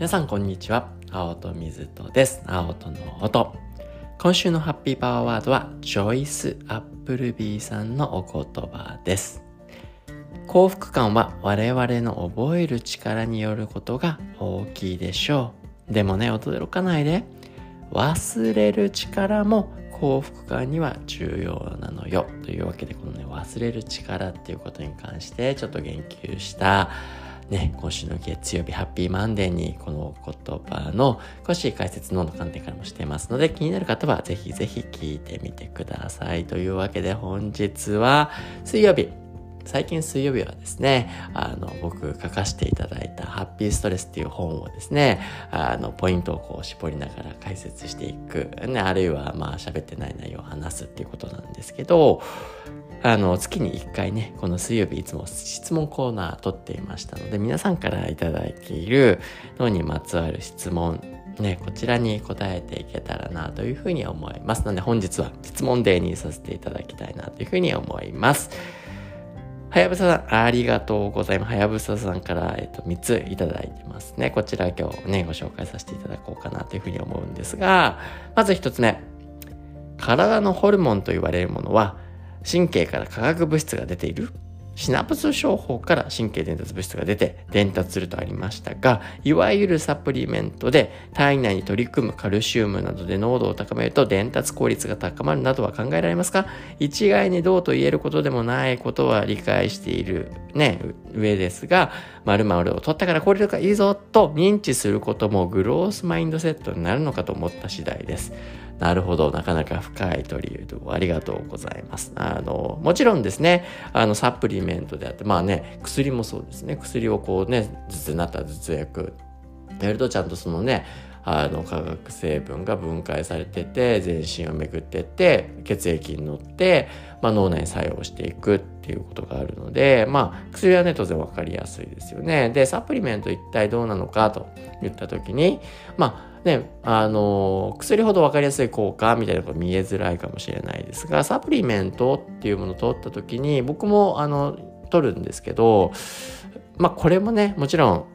皆さんこんにちは。青砥瑞人です。青砥の音。今週のハッピーパワーワードはジョイス・アップルビーさんのお言葉です。幸福感は我々の覚える力によることが大きいでしょう。でもね驚かないで。忘れる力も幸福感には重要なのよ。というわけでこのね忘れる力っていうことに関してちょっと言及したね、今週の月曜日ハッピーマンデーにこの言葉の詳しい解説の観点からもしていますので気になる方はぜひぜひ聞いてみてください。というわけで本日は水曜日最近水曜日はですね、あの、僕書かせていただいたハッピーストレスっていう本をですね、あの、ポイントをこう絞りながら解説していく、ね、あるいはまあ喋ってない内容を話すっていうことなんですけど、あの、月に1回ね、この水曜日いつも質問コーナー撮っていましたので、皆さんからいただいている脳にまつわる質問、ね、こちらに答えていけたらなというふうに思います。ので本日は質問デーにさせていただきたいなというふうに思います。はやぶささん、ありがとうございます。はやぶささんから、えっと、3ついただいてますね。こちら今日ね、ご紹介させていただこうかなというふうに思うんですが、まず1つ目。体のホルモンと言われるものは、神経から化学物質が出ているシナプス商法から神経伝達物質が出て伝達するとありましたが、いわゆるサプリメントで体内に取り組むカルシウムなどで濃度を高めると伝達効率が高まるなどは考えられますか？一概にどうと言えることでもないことは理解しているね、上ですが、〇〇を取ったからこれがいいぞと認知することもグロースマインドセットになるのかと思った次第です。なるほど。なかなか深い取り入れありがとうございます。あの、もちろんですね、あの、サプリメントであって、まあね、薬もそうですね。薬をこうね、頭痛になったら頭痛薬やるとちゃんとそのね、あの化学成分が分解されてて全身を巡ってって血液に乗って、まあ、脳内に作用していくっていうことがあるので、まあ、薬はね当然分かりやすいですよね。でサプリメント一体どうなのかと言った時にまあね、あの薬ほど分かりやすい効果みたいなこと見えづらいかもしれないですがサプリメントっていうものを取った時に僕もあの取るんですけどまあこれもねもちろん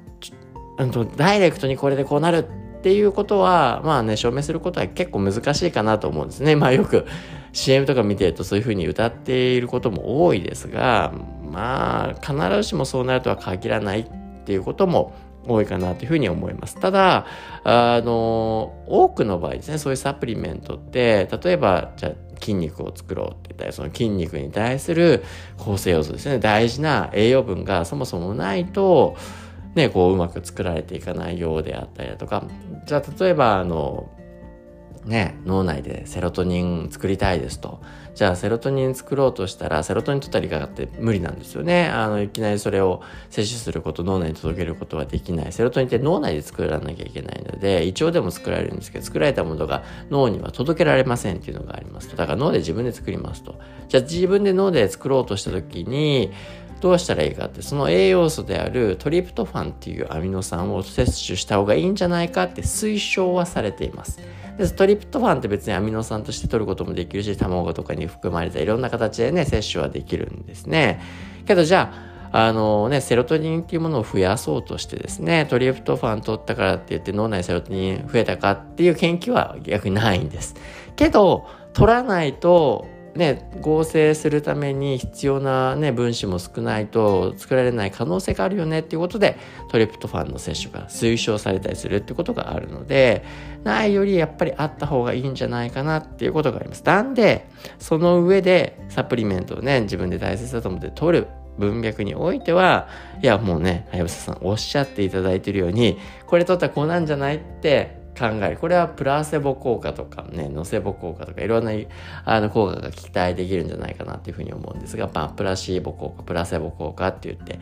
ダイレクトにこれでこうなるっていうことは、まあね、証明することは結構難しいかなと思うんですね。まあよく CM とか見てるとそういうふうに歌っていることも多いですが、まあ必ずしもそうなるとは限らないっていうことも多いかなというふうに思います。ただ、あの、多くの場合ですね、そういうサプリメントって、例えば、じゃ筋肉を作ろうって言ったり、その筋肉に対する構成要素ですね、大事な栄養分がそもそもないと、ね、こううまく作られていかないようであったりだとか、じゃあ例えばあの、ね、脳内でセロトニン作りたいですと。じゃあセロトニン作ろうとしたら、セロトニン取ったりかかって無理なんですよね。あの、いきなりそれを摂取すること、脳内に届けることはできない。セロトニンって脳内で作らなきゃいけないので、胃腸でも作られるんですけど、作られたものが脳には届けられませんっていうのがありますと。だから脳で自分で作りますと。じゃあ自分で脳で作ろうとした時に、どうしたらいいかって、その栄養素であるトリプトファンっていうアミノ酸を摂取した方がいいんじゃないかって推奨はされています。でトリプトファンって別にアミノ酸として取ることもできるし、卵とかに含まれたいろんな形でね、摂取はできるんですね。けどじゃあ、あのね、セロトニンっていうものを増やそうとしてですね、トリプトファン取ったからって言って脳内セロトニン増えたかっていう研究は逆にないんです。けど、取らないとね、合成するために必要な、ね、分子も少ないと作られない可能性があるよねっていうことでトリプトファンの摂取が推奨されたりするってことがあるのでないよりやっぱりあった方がいいんじゃないかなっていうことがあります。なんでその上でサプリメントをね自分で大切だと思って取る文脈においては、いやもうね、はやぶささんおっしゃっていただいてるように、これ取ったらこうなんじゃないって考える。これはプラセボ効果とかね、ノセボ効果とかいろんなあの効果が期待できるんじゃないかなっていうふうに思うんですが、まあ、プラシーボ効果、プラセボ効果って言って、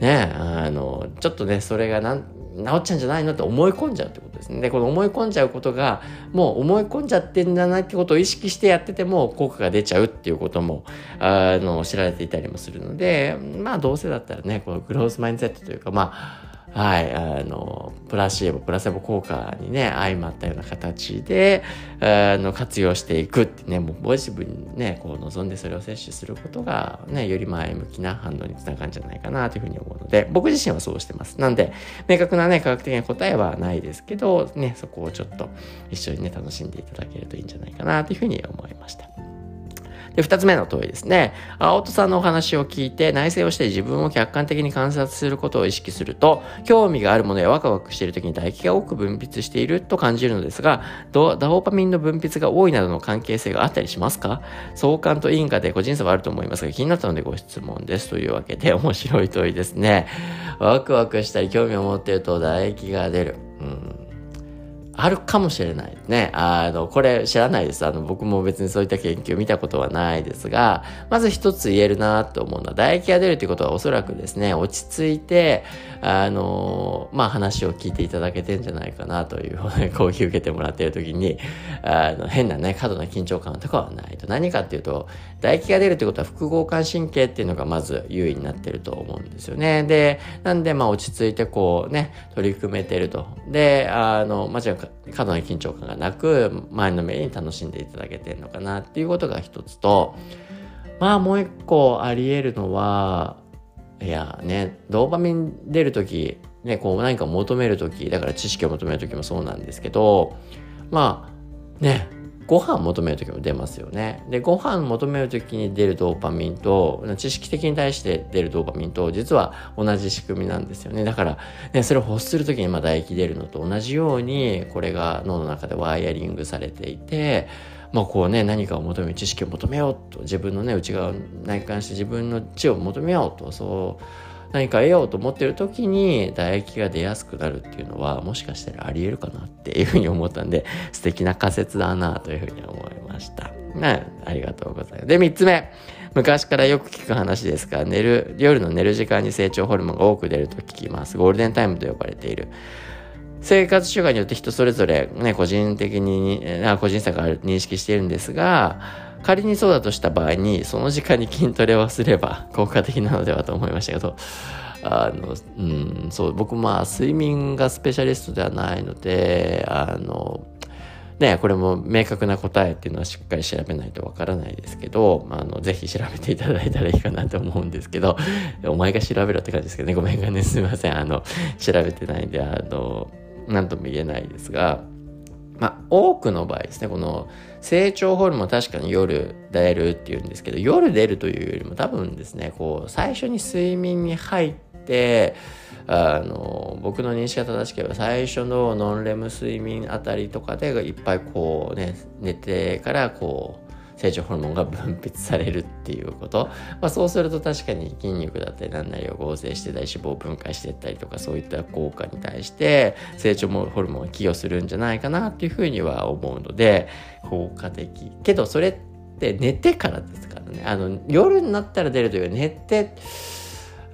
ね、あの、ちょっとね、それがなん、治っちゃうんじゃないのって思い込んじゃうってことですね。で、この思い込んじゃうことが、もう思い込んじゃってんじゃなってことを意識してやってても効果が出ちゃうっていうことも、あの、知られていたりもするので、まあどうせだったらね、このグロースマインセットというか、まあ、はい、あの、プラシーボ、プラセボ効果にね、相まったような形で、あの、活用していくってね、もうポジティブにね、こう望んでそれを摂取することが、ね、より前向きな反応につながるんじゃないかなというふうに思うので、僕自身はそうしてます。なんで、明確なね、科学的な答えはないですけど、ね、そこをちょっと一緒にね、楽しんでいただけるといいんじゃないかなというふうに思いました。で、二つ目の問いですね。青戸さんのお話を聞いて内省をして自分を客観的に観察することを意識すると、興味があるものやワクワクしている時に唾液が多く分泌していると感じるのですが、ドーパミンの分泌が多いなどの関係性があったりしますか？相関と因果で個人差はあると思いますが、気になったのでご質問です。というわけで、面白い問いですね。ワクワクしたり興味を持っていると唾液が出る。うんあるかもしれないね。あの、これ知らないです。あの、僕も別にそういった研究見たことはないですが、まず一つ言えるなと思うのは、唾液が出るということはおそらくですね、落ち着いて、あの、まあ、話を聞いていただけてんじゃないかなという、ね、講義受けてもらっている時に、あの、変なね、過度な緊張感とかはないと。何かっていうと、唾液が出るということは副交感神経っていうのがまず優位になってると思うんですよね。で、なんで、まあ、落ち着いてこうね、取り組めてると。で、あの、まあ、じゃ過度な緊張感がなく、前のめりに楽しんでいただけてるのかなっていうことが一つと、まあ、もう一個あり得るのは、いやね、ドーパミン出るとき、ね、こう何か求めるとき、だから知識を求めるときもそうなんですけど、まあ、ね、ご飯求める時も出ますよね。で、ご飯求める時に出るドーパミンと、知識的に対して出るドーパミンと、実は同じ仕組みなんですよね。だから、ね、それを欲する時にまあ唾液出るのと同じように、これが脳の中でワイヤリングされていて、まあこうね、何かを求める知識を求めようと、自分のね、内側を内観して自分の知を求めようと、そう、何か得ようと思っている時に唾液が出やすくなるっていうのはもしかしたらあり得るかなっていうふうに思ったんで 素敵な仮説だなというふうに思いました。ね、ありがとうございます。で、3つ目。昔からよく聞く話ですが、寝る、夜の寝る時間に成長ホルモンが多く出ると聞きます。ゴールデンタイムと呼ばれている。生活習慣によって人それぞれね、個人的に、個人差がある認識しているんですが、仮にそうだとした場合に、その時間に筋トレをすれば効果的なのではと思いましたけど、あの、うん、そう、僕まあ睡眠がスペシャリストではないので、あの、ね、これも明確な答えっていうのはしっかり調べないとわからないですけど、あの、ぜひ調べていただいたらいいかなと思うんですけど、お前が調べろって感じですけどね、ごめんがね、すみません。あの、調べてないんで、あの、なんとも言えないですが、まあ、多くの場合ですね、この成長ホルモン確かに夜出るっていうんですけど、夜出るというよりも多分ですね、こう、最初に睡眠に入って、あの、僕の認識が正しければ最初のノンレム睡眠あたりとかでいっぱいこうね、寝てからこう、成長ホルモンが分泌されるっていうこと、まあ、そうすると確かに筋肉だったり何なりを合成してたり脂肪を分解していったりとかそういった効果に対して成長ホルモンが寄与するんじゃないかなっていうふうには思うので効果的。けどそれって寝てからですからね。あの夜になったら出るというより寝て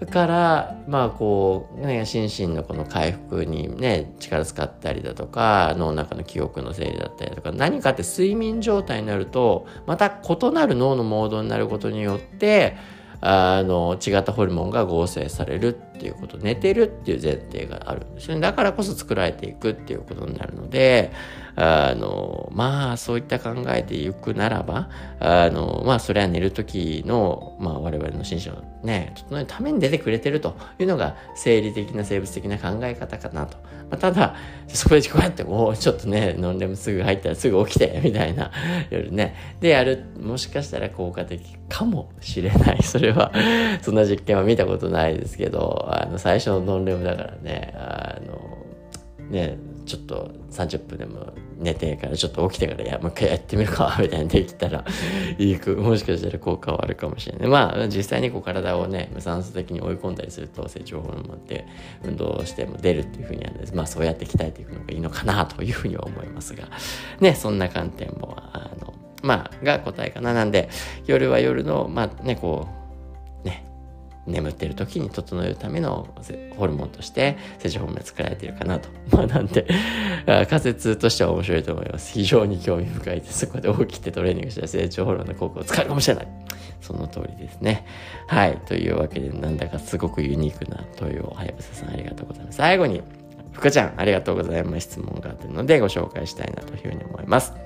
から、まあこう、ね、心身のこの回復にね、力使ったりだとか、脳の中の記憶の整理だったりとか、何かって睡眠状態になると、また異なる脳のモードになることによって、あの、違ったホルモンが合成されるっていうこと、寝てるっていう前提があるんですよね。だからこそ作られていくっていうことになるので、あの、まあ、そういった考えでいくならば、あの、まあ、それは寝る時の、まあ、我々の心身をね、整えるために出てくれてるというのが、生理的な生物的な考え方かなと。まあ、ただ、そこでこうやって、おちょっとね、ノンレムすぐ入ったらすぐ起きて、みたいな、夜ね。で、やる、もしかしたら効果的かもしれない。それは、そんな実験は見たことないですけど、あの、最初のノンレムだからね、あの、ね、ちょっと30分でも寝てからちょっと起きてからやもう一回やってみるか みたいにできたら いいもしかしたら効果はあるかもしれない。まあ実際にこう体をね無酸素的に追い込んだりすると成長ホルモンって運動しても出るっていうふうにあるんです。まあそうやって鍛えていくのがいいのかなというふうには思いますが。ねそんな観点もあのまあが答えかな。なんで夜は夜のまあねこう眠ってる時に整えるためのホルモンとして成長ホルモンが作られているかなと。まあなんで、仮説としては面白いと思います。非常に興味深いです。そこで起きてトレーニングして成長ホルモンの効果を使うかもしれない。その通りですね。はい。というわけで、なんだかすごくユニークな問いを、はやぶささんありがとうございます。最後に、福ちゃん、ありがとうございます。質問があったので、ご紹介したいなというふうに思います。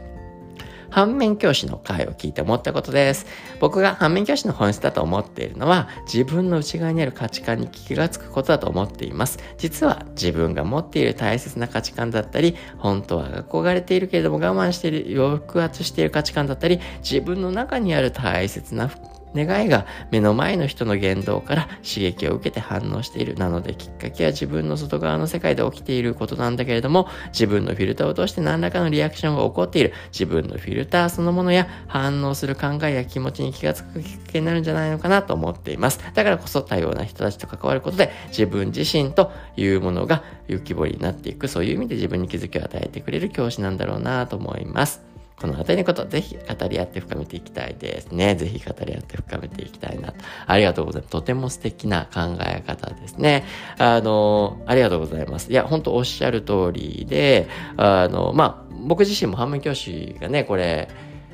反面教師の回を聞いて思ったことです。僕が反面教師の本質だと思っているのは、自分の内側にある価値観に気がつくことだと思っています。実は自分が持っている大切な価値観だったり、本当は憧れているけれども我慢している、抑圧している価値観だったり、自分の中にある大切な願いが目の前の人の言動から刺激を受けて反応している。なのできっかけは自分の外側の世界で起きていることなんだけれども、自分のフィルターを通して何らかのリアクションが起こっている。自分のフィルターそのものや反応する考えや気持ちに気がつくきっかけになるんじゃないのかなと思っています。だからこそ多様な人たちと関わることで自分自身というものが浮き彫りになっていく。そういう意味で自分に気づきを与えてくれる教師なんだろうなと思います。この辺りのこと、ぜひ語り合って深めていきたいですね。ぜひ語り合って深めていきたいなと。ありがとうございます。とても素敵な考え方ですね。あの、ありがとうございます。いや、本当おっしゃる通りで、あの、まあ、僕自身も反面教師がね、これ、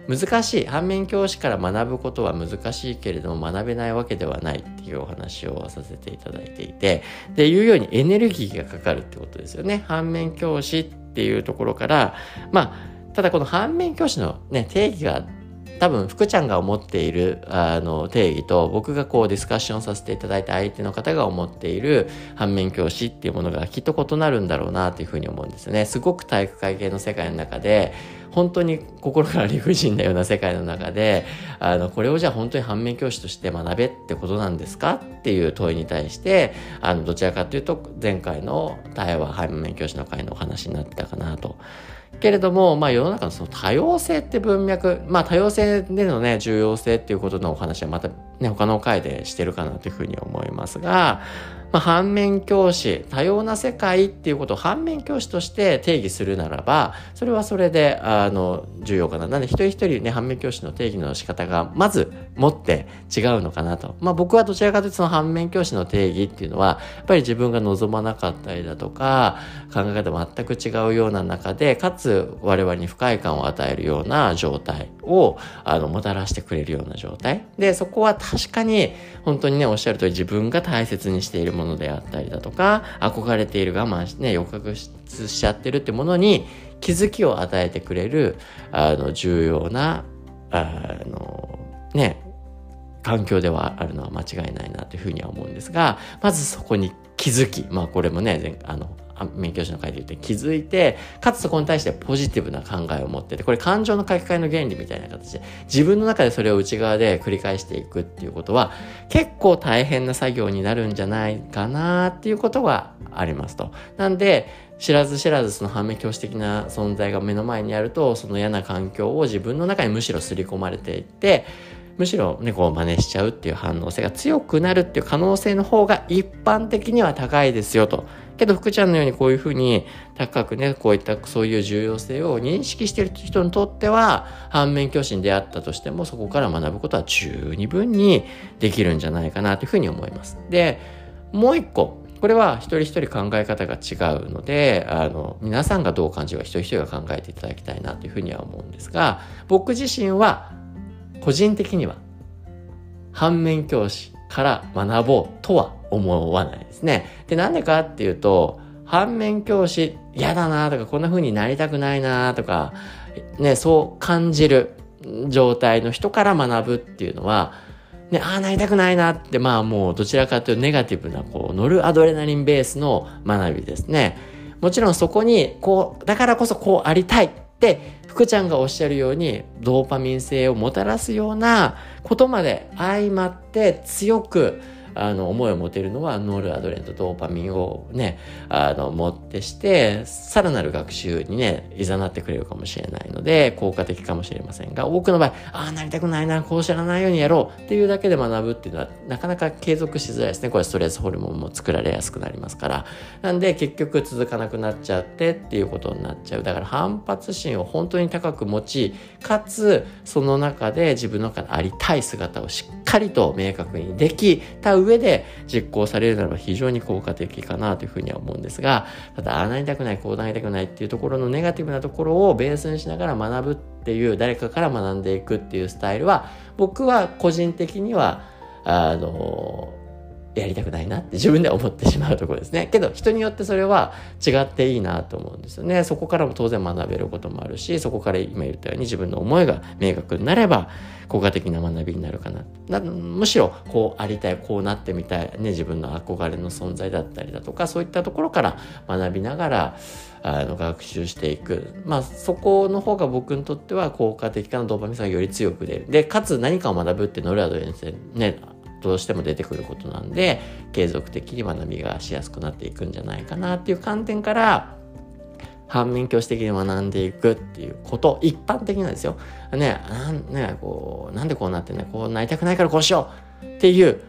難しい反面教師から学ぶことは難しいけれども学べないわけではないっていうお話をさせていただいていてでいうようにエネルギーがかかるってことですよね反面教師っていうところからまあただこの反面教師のね、定義が多分福ちゃんが思っているあの定義と僕がこうディスカッションさせていただいた相手の方が思っている反面教師っていうものがきっと異なるんだろうなというふうに思うんですね。すごく体育会系の世界の中で本当に心から理不尽なような世界の中であのこれをじゃあ本当に反面教師として学べってことなんですかっていう問いに対してあのどちらかというと前回の対話反面教師の会のお話になってたかなと。けれども、まあ世の中のその多様性って文脈、まあ多様性でのね、重要性っていうことのお話はまたね、他の回でしてるかなというふうに思いますが、まあ、反面教師、多様な世界っていうことを反面教師として定義するならば、それはそれで、あの、重要かな。なんで一人一人ね、反面教師の定義の仕方が、まず持って違うのかなと。まあ僕はどちらかというとその反面教師の定義っていうのは、やっぱり自分が望まなかったりだとか、考え方全く違うような中で、かつ我々に不快感を与えるような状態を、あの、もたらしてくれるような状態。で、そこは確かに、本当にね、おっしゃる通り自分が大切にしているもののであったりだとか、憧れている我慢してね、抑圧しちゃってるってものに気づきを与えてくれる、あの、重要な、あの、ね、環境ではあるのは間違いないなというふうには思うんですが、まずそこに気づき、まあこれもね、あの、免許師の会で言って気づいて、かつそこに対してポジティブな考えを持ってて、これ感情の書き換えの原理みたいな形で、自分の中でそれを内側で繰り返していくっていうことは、結構大変な作業になるんじゃないかなっていうことがありますと。なんで、知らず知らずその反面教師的な存在が目の前にあると、その嫌な環境を自分の中にむしろ刷り込まれていって、むしろね、こう真似しちゃうっていう反応性が強くなるっていう可能性の方が一般的には高いですよと。けど福ちゃんのようにこういうふうに高くね、こういったそういう重要性を認識している人にとっては、反面教師に出会ったとしてもそこから学ぶことは十二分にできるんじゃないかなというふうに思います。で、もう一個、これは一人一人考え方が違うので、あの、皆さんがどう感じるか一人一人が考えていただきたいなというふうには思うんですが、僕自身は個人的には反面教師から学ぼうとは思わないですね。で、なんでかっていうと、反面教師嫌だなとか、こんな風になりたくないなとか、ね、そう感じる状態の人から学ぶっていうのは、ね、ああ、なりたくないなって、まあもうどちらかというとネガティブな、こう、ノルアドレナリンベースの学びですね。もちろんそこに、こう、だからこそこうありたいで福ちゃんがおっしゃるようにドーパミン性をもたらすようなことまで相まって強くあの思いを持てるのはノールアドレンとドーパミンをねあの持ってしてさらなる学習にねいざなってくれるかもしれないので効果的かもしれませんが多くの場合ああなりたくないなこう知らないようにやろうっていうだけで学ぶっていうのはなかなか継続しづらいですね。これストレスホルモンも作られやすくなりますから。なんで結局続かなくなっちゃってっていうことになっちゃう。だから反発心を本当に高く持ちかつその中で自分の中でありたい姿をしっかりと明確にできた上上で実行されるならば非常に効果的かなというふうには思うんですが、ただ、ああなりたくない、こうなりたくないっていうところのネガティブなところをベースにしながら学ぶっていう、誰かから学んでいくっていうスタイルは、僕は個人的には、あの、やりたくないなって自分で思ってしまうところですね。けど人によってそれは違っていいなと思うんですよね。そこからも当然学べることもあるし、そこから今言ったように自分の思いが明確になれば効果的な学びになるかな。なむしろこうありたい、こうなってみたい、ね、自分の憧れの存在だったりだとか、そういったところから学びながらあの学習していく。まあそこの方が僕にとっては効果的かなドーパミンさがより強く出る。で、かつ何かを学ぶってノルアド先生ね、どうしても出てくることなんで継続的に学びがしやすくなっていくんじゃないかなっていう観点から反面教師的に学んでいくっていうこと一般的なんですよ。ねなんねこうなんでこうなってねこうなりたくないからこうしようっていう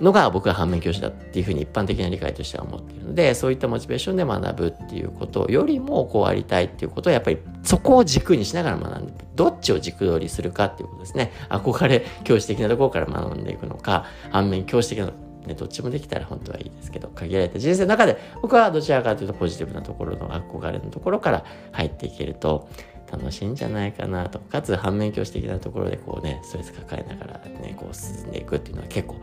のが僕は反面教師だっていうふうに一般的な理解としては思っているのでそういったモチベーションで学ぶっていうことよりもこうありたいっていうことをやっぱりそこを軸にしながら学んでどっちを軸取りするかっていうことですね。憧れ教師的なところから学んでいくのか反面教師的なね、どっちもできたら本当はいいですけど限られた人生の中で僕はどちらかというとポジティブなところの憧れのところから入っていけると楽しいんじゃないかなとかつ反面教師的なところでこうねストレス抱えながらねこう進んでいくっていうのは結構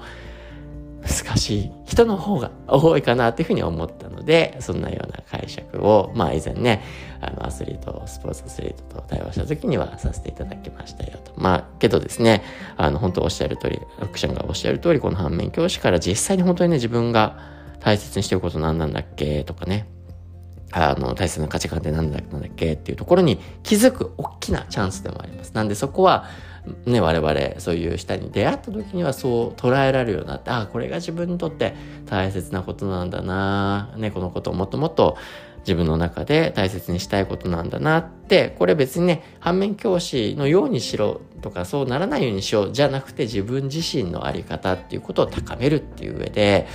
難しい人の方が多いかなっていうふうに思ったので、そんなような解釈を、まあ以前ね、あのアスリート、スポーツアスリートと対話した時にはさせていただきましたよと。まあけどですね、あの本当おっしゃる通り、アクションがおっしゃる通り、この反面教師から実際に本当にね、自分が大切にしてること何なんだっけとかね、あの、大切な価値観って何だっけっていうところに気づく大きなチャンスでもあります。なんでそこは、ね、我々そういう人に出会った時にはそう捉えられるようになってああこれが自分にとって大切なことなんだな、ね、このことをもっともっと自分の中で大切にしたいことなんだなってこれ別にね反面教師のようにしろとかそうならないようにしようじゃなくて自分自身の在り方っていうことを高めるっていう上で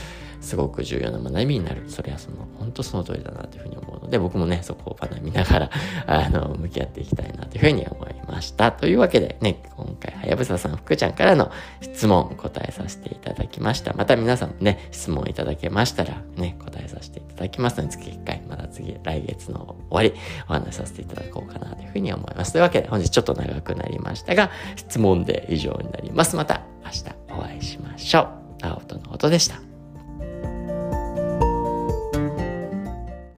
すごく重要な学びになる。それはその、本当その通りだなというふうに思うので、僕もね、そこを学びながら、あの、向き合っていきたいなというふうに思いました。というわけでね、今回、はやぶささん、福ちゃんからの質問答えさせていただきました。また皆さんもね、質問いただけましたら、ね、答えさせていただきますので、月1回、また次、来月の終わり、お話しさせていただこうかなというふうに思います。というわけで、本日ちょっと長くなりましたが、質問で以上になります。また明日お会いしましょう。青との音でした。